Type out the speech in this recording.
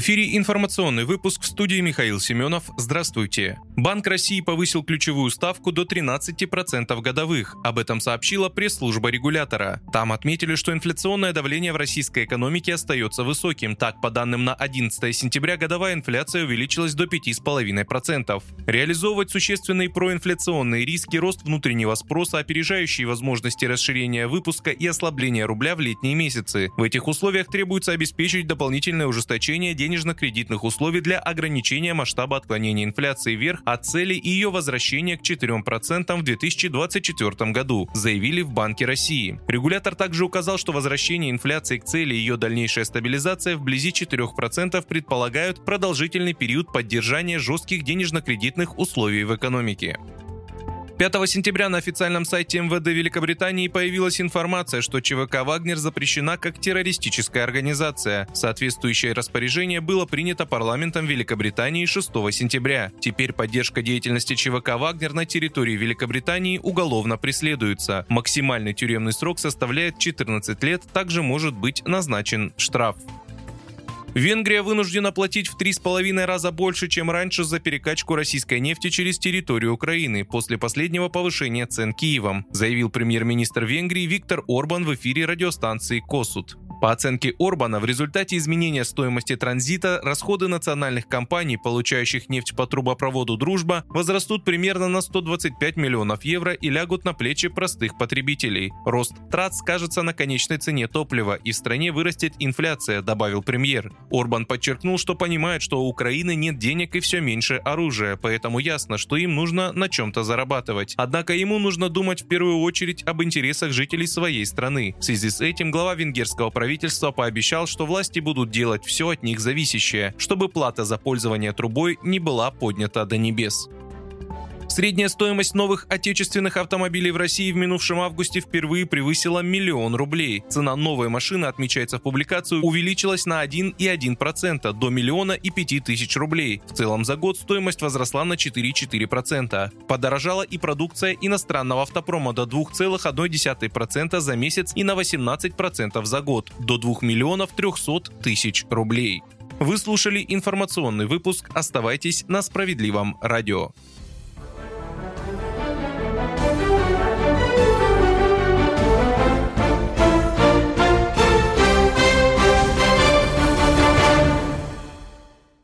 Эфире информационный выпуск в студии Михаил Семенов. Здравствуйте. Банк России повысил ключевую ставку до 13% годовых. Об этом сообщила пресс-служба регулятора. Там отметили, что инфляционное давление в российской экономике остается высоким. Так, по данным на 11 сентября, годовая инфляция увеличилась до 5,5%. Реализовывать существенные проинфляционные риски, рост внутреннего спроса, опережающие возможности расширения выпуска и ослабления рубля в летние месяцы. В этих условиях требуется обеспечить дополнительное ужесточение введение денежно-кредитных условий для ограничения масштаба отклонения инфляции вверх от цели и ее возвращения к 4% в 2024 году, заявили в Банке России. Регулятор также указал, что возвращение инфляции к цели и ее дальнейшая стабилизация вблизи 4% предполагают продолжительный период поддержания жестких денежно-кредитных условий в экономике. 5 сентября на официальном сайте МВД Великобритании появилась информация, что ЧВК «Вагнер» запрещена как террористическая организация. Соответствующее распоряжение было принято парламентом Великобритании 6 сентября. Теперь поддержка деятельности ЧВК «Вагнер» на территории Великобритании уголовно преследуется. Максимальный тюремный срок составляет 14 лет, также может быть назначен штраф. Венгрия вынуждена платить в три с половиной раза больше, чем раньше за перекачку российской нефти через территорию Украины после последнего повышения цен Киевом, заявил премьер-министр Венгрии Виктор Орбан в эфире радиостанции «Косут». По оценке Орбана, в результате изменения стоимости транзита расходы национальных компаний, получающих нефть по трубопроводу «Дружба», возрастут примерно на 125 миллионов евро и лягут на плечи простых потребителей. Рост трат скажется на конечной цене топлива, и в стране вырастет инфляция, добавил премьер. Орбан подчеркнул, что понимает, что у Украины нет денег и все меньше оружия, поэтому ясно, что им нужно на чем-то зарабатывать. Однако ему нужно думать в первую очередь об интересах жителей своей страны. В связи с этим глава венгерского правительства правительства пообещал, что власти будут делать все от них зависящее, чтобы плата за пользование трубой не была поднята до небес. Средняя стоимость новых отечественных автомобилей в России в минувшем августе впервые превысила миллион рублей. Цена новой машины, отмечается в публикации, увеличилась на 1,1% до миллиона и пяти тысяч рублей. В целом за год стоимость возросла на 4,4%. Подорожала и продукция иностранного автопрома до 2,1% за месяц и на 18% за год, до 2 миллионов 300 тысяч рублей. Вы слушали информационный выпуск. Оставайтесь на справедливом радио.